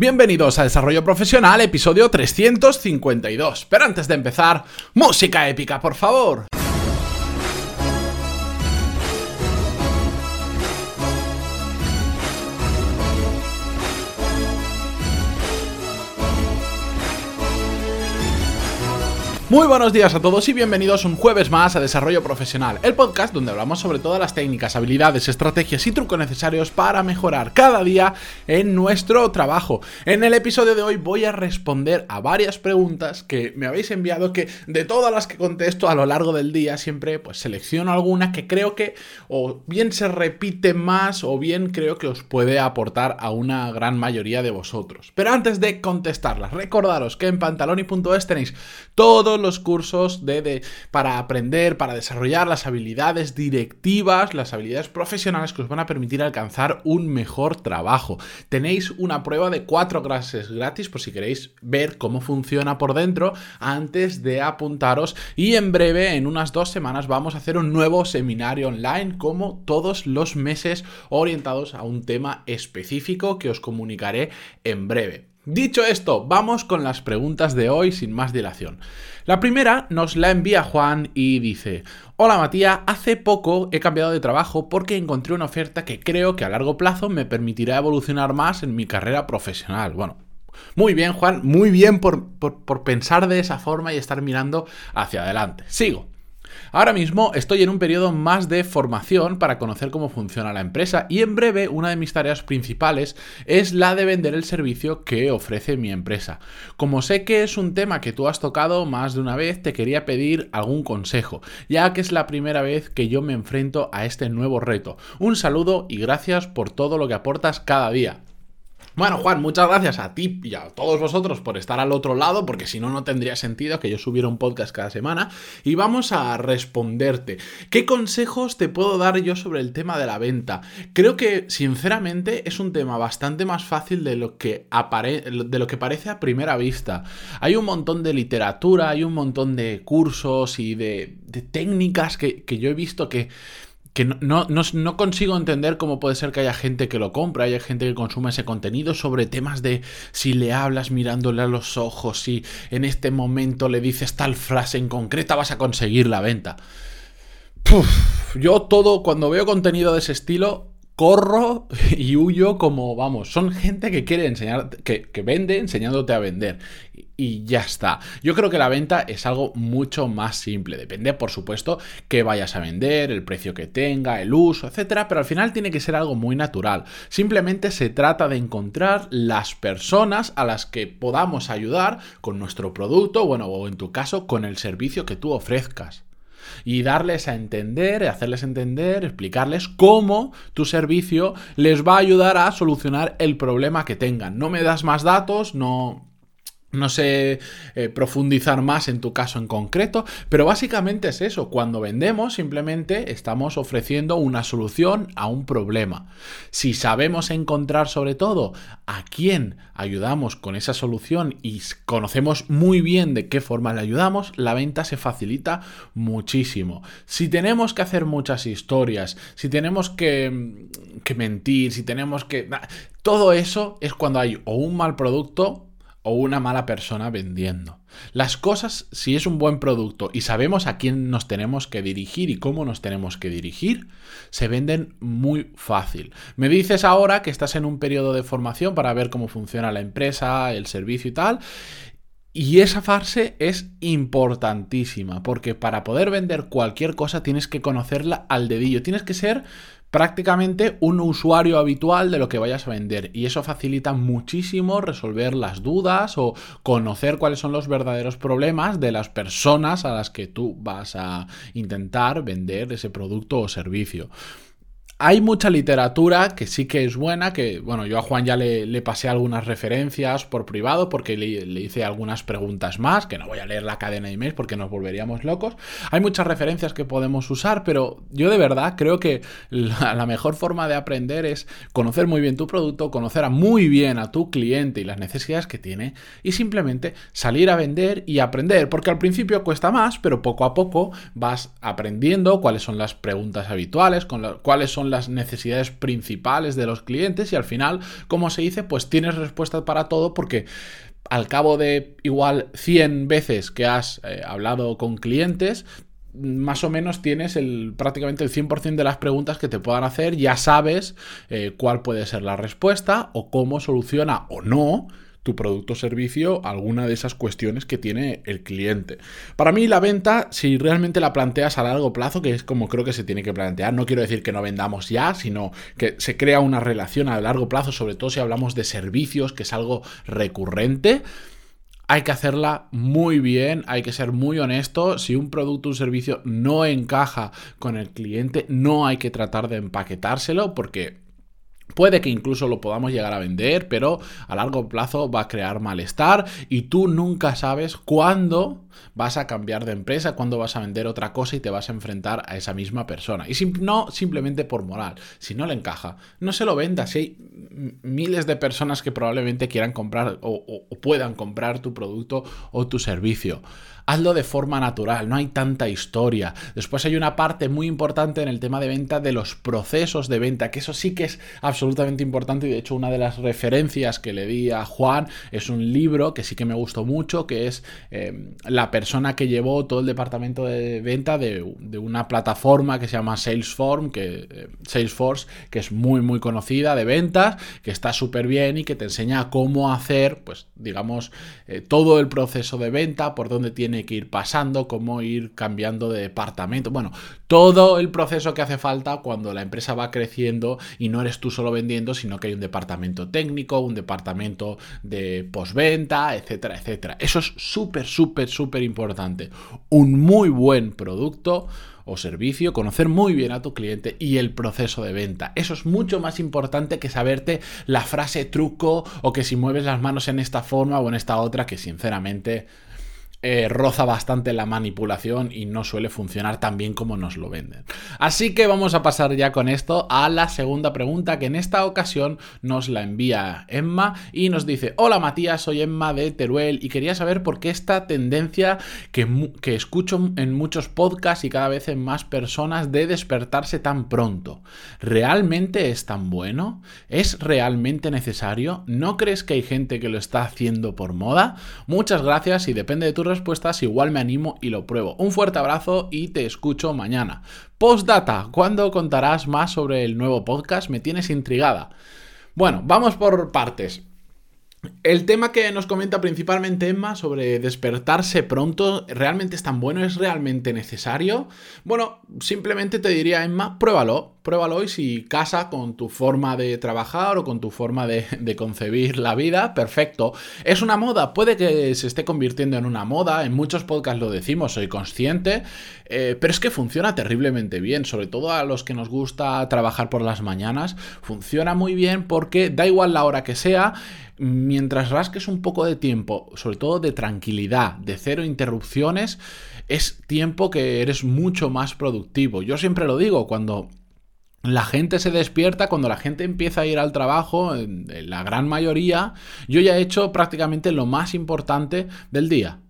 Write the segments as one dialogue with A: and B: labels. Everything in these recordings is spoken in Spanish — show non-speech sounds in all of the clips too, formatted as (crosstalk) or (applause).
A: Bienvenidos a Desarrollo Profesional, episodio 352. Pero antes de empezar, música épica, por favor. Muy buenos días a todos y bienvenidos un jueves más a Desarrollo Profesional, el podcast donde hablamos sobre todas las técnicas, habilidades, estrategias y trucos necesarios para mejorar cada día en nuestro trabajo. En el episodio de hoy voy a responder a varias preguntas que me habéis enviado que de todas las que contesto a lo largo del día siempre pues selecciono alguna que creo que o bien se repite más o bien creo que os puede aportar a una gran mayoría de vosotros. Pero antes de contestarlas, recordaros que en pantaloni.es tenéis todos los cursos de, para aprender, para desarrollar las habilidades directivas, las habilidades profesionales que os van a permitir alcanzar un mejor trabajo. Tenéis una prueba de cuatro clases gratis por si queréis ver cómo funciona por dentro antes de apuntaros y en breve, en unas dos semanas, vamos a hacer un nuevo seminario online como todos los meses orientados a un tema específico que os comunicaré en breve. Dicho esto, vamos con las preguntas de hoy sin más dilación. La primera nos la envía Juan y dice, Hola Matías, hace poco he cambiado de trabajo porque encontré una oferta que creo que a largo plazo me permitirá evolucionar más en mi carrera profesional. Bueno, muy bien Juan, muy bien por, por pensar de esa forma y estar mirando hacia adelante. Sigo. Ahora mismo estoy en un periodo más de formación para conocer cómo funciona la empresa y en breve una de mis tareas principales es la de vender el servicio que ofrece mi empresa. Como sé que es un tema que tú has tocado más de una vez, te quería pedir algún consejo, ya que es la primera vez que yo me enfrento a este nuevo reto. Un saludo y gracias por todo lo que aportas cada día. Bueno, Juan, muchas gracias a ti y a todos vosotros por estar al otro lado, porque si no, no tendría sentido que yo subiera un podcast cada semana. Y vamos a responderte. ¿Qué consejos te puedo dar yo sobre el tema de la venta? Creo que, sinceramente, es un tema bastante más fácil de lo que, de lo que parece a primera vista. Hay un montón de literatura, hay un montón de cursos y de, técnicas que yo he visto que que no, no, consigo entender cómo puede ser que haya gente que lo compra, haya gente que consume ese contenido sobre temas de si le hablas mirándole a los ojos, si en este momento le dices tal frase en concreta vas a conseguir la venta. yo todo, cuando veo contenido de ese estilo, corro (laughs) y huyo como, vamos, son gente que quiere enseñar, que, que vende enseñándote a vender. Y ya está. Yo creo que la venta es algo mucho más simple. Depende, por supuesto, que vayas a vender, el precio que tenga, el uso, etcétera, pero al final tiene que ser algo muy natural. Simplemente se trata de encontrar las personas a las que podamos ayudar con nuestro producto, bueno, o en tu caso, con el servicio que tú ofrezcas y darles a entender, hacerles entender, explicarles cómo tu servicio les va a ayudar a solucionar el problema que tengan. No me das más datos, no no sé eh, profundizar más en tu caso en concreto, pero básicamente es eso. Cuando vendemos simplemente estamos ofreciendo una solución a un problema. Si sabemos encontrar sobre todo a quién ayudamos con esa solución y conocemos muy bien de qué forma le ayudamos, la venta se facilita muchísimo. Si tenemos que hacer muchas historias, si tenemos que, que mentir, si tenemos que... Todo eso es cuando hay o un mal producto o una mala persona vendiendo. Las cosas, si es un buen producto y sabemos a quién nos tenemos que dirigir y cómo nos tenemos que dirigir, se venden muy fácil. Me dices ahora que estás en un periodo de formación para ver cómo funciona la empresa, el servicio y tal. Y esa fase es importantísima, porque para poder vender cualquier cosa tienes que conocerla al dedillo, tienes que ser prácticamente un usuario habitual de lo que vayas a vender y eso facilita muchísimo resolver las dudas o conocer cuáles son los verdaderos problemas de las personas a las que tú vas a intentar vender ese producto o servicio. Hay mucha literatura que sí que es buena, que bueno, yo a Juan ya le, pasé algunas referencias por privado porque le, hice algunas preguntas más, que no voy a leer la cadena de emails porque nos volveríamos locos. Hay muchas referencias que podemos usar, pero yo de verdad creo que la, mejor forma de aprender es conocer muy bien tu producto, conocer muy bien a tu cliente y las necesidades que tiene y simplemente salir a vender y aprender, porque al principio cuesta más, pero poco a poco vas aprendiendo cuáles son las preguntas habituales, cuáles son las necesidades principales de los clientes y al final, como se dice, pues tienes respuestas para todo porque al cabo de igual 100 veces que has eh, hablado con clientes, más o menos tienes el, prácticamente el 100% de las preguntas que te puedan hacer, ya sabes eh, cuál puede ser la respuesta o cómo soluciona o no tu producto o servicio alguna de esas cuestiones que tiene el cliente. Para mí la venta, si realmente la planteas a largo plazo, que es como creo que se tiene que plantear, no quiero decir que no vendamos ya, sino que se crea una relación a largo plazo, sobre todo si hablamos de servicios, que es algo recurrente hay que hacerla muy bien, hay que ser muy honesto. Si un producto o un servicio no encaja con el cliente, no hay que tratar de empaquetárselo porque Puede que incluso lo podamos llegar a vender, pero a largo plazo va a crear malestar y tú nunca sabes cuándo vas a cambiar de empresa, cuándo vas a vender otra cosa y te vas a enfrentar a esa misma persona. Y no simplemente por moral, si no le encaja, no se lo venda. Si hay miles de personas que probablemente quieran comprar o puedan comprar tu producto o tu servicio hazlo de forma natural, no hay tanta historia. Después hay una parte muy importante en el tema de venta de los procesos de venta, que eso sí que es absolutamente importante y de hecho una de las referencias que le di a Juan es un libro que sí que me gustó mucho, que es eh, la persona que llevó todo el departamento de venta de, una plataforma que se llama Salesforce, que, eh, Salesforce, que es muy muy conocida de ventas, que está súper bien y que te enseña cómo hacer, pues digamos, eh, todo el proceso de venta, por dónde tiene que ir pasando, cómo ir cambiando de departamento. Bueno, todo el proceso que hace falta cuando la empresa va creciendo y no eres tú solo vendiendo, sino que hay un departamento técnico, un departamento de postventa, etcétera, etcétera. Eso es súper, súper, importante. Un muy buen producto o servicio, conocer muy bien a tu cliente y el proceso de venta. Eso es mucho más importante que saberte la frase truco o que si mueves las manos en esta forma o en esta otra, que sinceramente eh, roza bastante la manipulación y no suele funcionar tan bien como nos lo venden. Así que vamos a pasar ya con esto a la segunda pregunta que en esta ocasión nos la envía Emma y nos dice, hola Matías, soy Emma de Teruel y quería saber por qué esta tendencia que, que escucho en muchos podcasts y cada vez en más personas de despertarse tan pronto. ¿Realmente es tan bueno? ¿Es realmente necesario? ¿No crees que hay gente que lo está haciendo por moda? Muchas gracias y depende de tu respuestas, igual me animo y lo pruebo. Un fuerte abrazo y te escucho mañana. Postdata, ¿cuándo contarás más sobre el nuevo podcast? Me tienes intrigada. Bueno, vamos por partes. El tema que nos comenta principalmente Emma sobre despertarse pronto, ¿realmente es tan bueno? ¿Es realmente necesario? Bueno, simplemente te diría Emma, pruébalo, pruébalo y si casa con tu forma de trabajar o con tu forma de, concebir la vida, perfecto. ¿Es una moda? Puede que se esté convirtiendo en una moda, en muchos podcasts lo decimos, soy consciente, eh, pero es que funciona terriblemente bien, sobre todo a los que nos gusta trabajar por las mañanas, funciona muy bien porque da igual la hora que sea, mientras rasques un poco de tiempo, sobre todo de tranquilidad, de cero interrupciones, es tiempo que eres mucho más productivo. Yo siempre lo digo, cuando la gente se despierta cuando la gente empieza a ir al trabajo, en la gran mayoría, yo ya he hecho prácticamente lo más importante del día.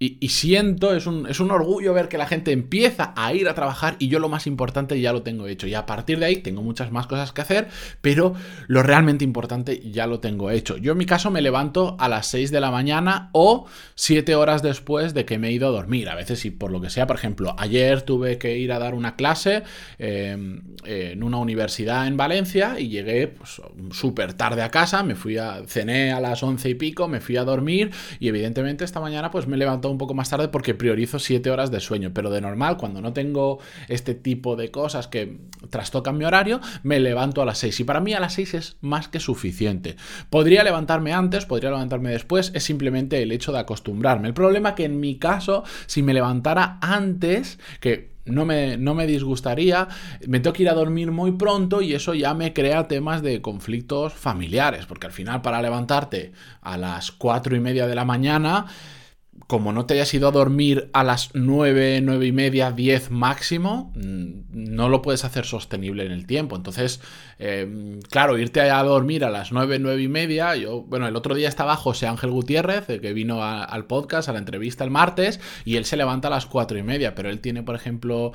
A: Y, siento, es un, es un, orgullo ver que la gente empieza a ir a trabajar y yo lo más importante ya lo tengo hecho. Y a partir de ahí tengo muchas más cosas que hacer, pero lo realmente importante ya lo tengo hecho. Yo en mi caso me levanto a las 6 de la mañana o 7 horas después de que me he ido a dormir. A veces, si por lo que sea, por ejemplo, ayer tuve que ir a dar una clase em, en una universidad en Valencia y llegué pues, súper tarde a casa, me fui a, cené a las 11 y pico, me fui a dormir y evidentemente esta mañana pues me levanto un poco más tarde porque priorizo 7 horas de sueño, pero de normal, cuando no tengo este tipo de cosas que trastocan mi horario, me levanto a las 6 y para mí a las 6 es más que suficiente. Podría levantarme antes, podría levantarme después, es simplemente el hecho de acostumbrarme. El problema que en mi caso, si me levantara antes, que no me, no me, disgustaría. Me tengo que ir a dormir muy pronto y eso ya me crea temas de conflictos familiares, porque al final para levantarte a las 4 y media de la mañana como no te hayas ido a dormir a las 9, 9 y media, 10 máximo, mm, no lo puedes hacer sostenible en el tiempo. Entonces, em, claro, irte a dormir a las 9, 9 y media, yo, bueno, el otro día estaba José Ángel Gutiérrez, que vino al podcast, a la entrevista el martes, y él se levanta a las 4 y media, pero él tiene, por ejemplo,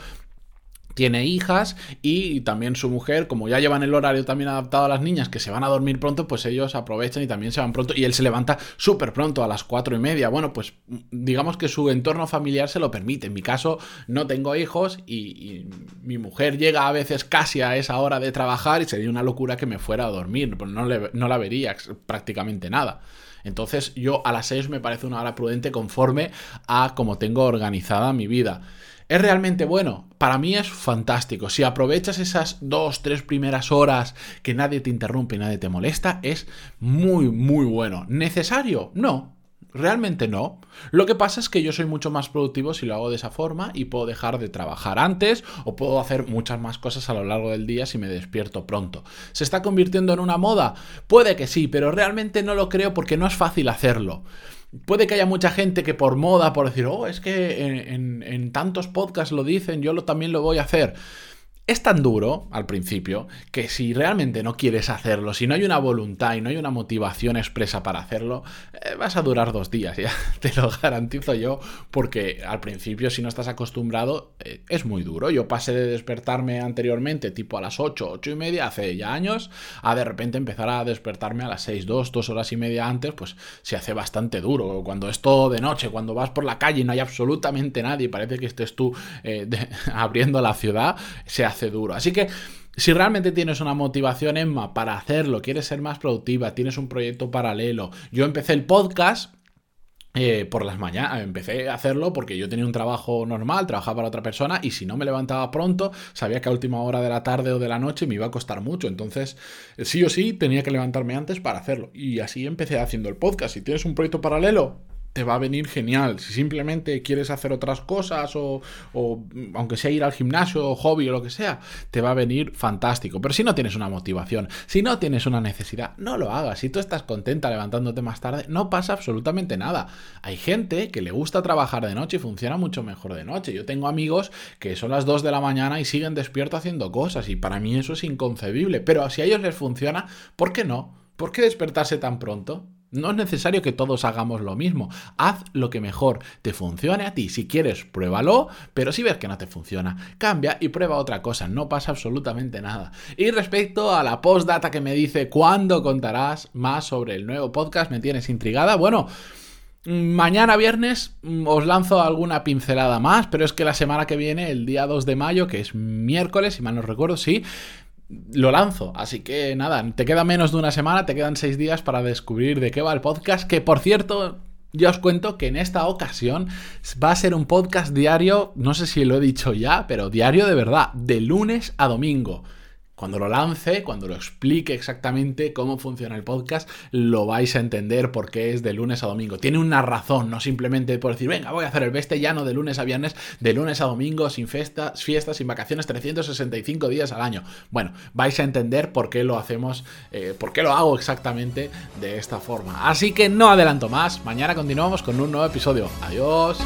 A: tiene hijas y también su mujer, como ya llevan el horario también adaptado a las niñas que se van a dormir pronto, pues ellos aprovechan y también se van pronto y él se levanta súper pronto a las cuatro y media. Bueno, pues digamos que su entorno familiar se lo permite. En mi caso no tengo hijos y, mi mujer llega a veces casi a esa hora de trabajar y sería una locura que me fuera a dormir, pues no, no la vería prácticamente nada. Entonces yo a las seis me parece una hora prudente conforme a cómo tengo organizada mi vida. ¿Es realmente bueno? Para mí es fantástico. Si aprovechas esas dos, tres primeras horas que nadie te interrumpe y nadie te molesta, es muy, muy bueno. ¿Necesario? No. Realmente no. Lo que pasa es que yo soy mucho más productivo si lo hago de esa forma y puedo dejar de trabajar antes o puedo hacer muchas más cosas a lo largo del día si me despierto pronto. ¿Se está convirtiendo en una moda? Puede que sí, pero realmente no lo creo porque no es fácil hacerlo. Puede que haya mucha gente que por moda, por decir, oh, es que en, tantos podcasts lo dicen, yo lo, también lo voy a hacer es tan duro al principio que si realmente no quieres hacerlo, si no hay una voluntad y no hay una motivación expresa para hacerlo, eh, vas a durar dos días, ya (laughs) te lo garantizo yo, porque al principio si no estás acostumbrado eh, es muy duro. Yo pasé de despertarme anteriormente tipo a las 8, 8 y media, hace ya años, a de repente empezar a despertarme a las 6, 2, 2 horas y media antes, pues se hace bastante duro. Cuando es todo de noche, cuando vas por la calle y no hay absolutamente nadie, parece que estés tú eh, (laughs) abriendo la ciudad, se hace duro. Así que si realmente tienes una motivación, Emma, para hacerlo, quieres ser más productiva, tienes un proyecto paralelo. Yo empecé el podcast. Eh, por las mañanas empecé a hacerlo porque yo tenía un trabajo normal, trabajaba para otra persona y si no me levantaba pronto, sabía que a última hora de la tarde o de la noche me iba a costar mucho. Entonces, sí o sí, tenía que levantarme antes para hacerlo. Y así empecé haciendo el podcast. Si tienes un proyecto paralelo, te va a venir genial. Si simplemente quieres hacer otras cosas o, aunque sea ir al gimnasio o hobby o lo que sea, te va a venir fantástico. Pero si no tienes una motivación, si no tienes una necesidad, no lo hagas. Si tú estás contenta levantándote más tarde, no pasa absolutamente nada. Hay gente que le gusta trabajar de noche y funciona mucho mejor de noche. Yo tengo amigos que son las 2 de la mañana y siguen despiertos haciendo cosas y para mí eso es inconcebible. Pero si a ellos les funciona, ¿por qué no? ¿Por qué despertarse tan pronto? No es necesario que todos hagamos lo mismo. Haz lo que mejor te funcione a ti. Si quieres, pruébalo, pero si ves que no te funciona, cambia y prueba otra cosa. No pasa absolutamente nada. Y respecto a la postdata que me dice cuándo contarás más sobre el nuevo podcast, me tienes intrigada. Bueno. Mañana viernes mm, os lanzo alguna pincelada más, pero es que la semana que viene, el día 2 de mayo, que es miércoles, si mal no recuerdo, sí, lo lanzo. Así que nada, te queda menos de una semana, te quedan seis días para descubrir de qué va el podcast, que por cierto... Ya os cuento que en esta ocasión va a ser un podcast diario, no sé si lo he dicho ya, pero diario de verdad, de lunes a domingo. Cuando lo lance, cuando lo explique exactamente cómo funciona el podcast, lo vais a entender por qué es de lunes a domingo. Tiene una razón, no simplemente por decir, venga, voy a hacer el beste llano de lunes a viernes, de lunes a domingo, sin fiestas, fiestas, sin vacaciones, 365 días al año. Bueno, vais a entender por qué lo hacemos, eh, por qué lo hago exactamente de esta forma. Así que no adelanto más, mañana continuamos con un nuevo episodio. Adiós.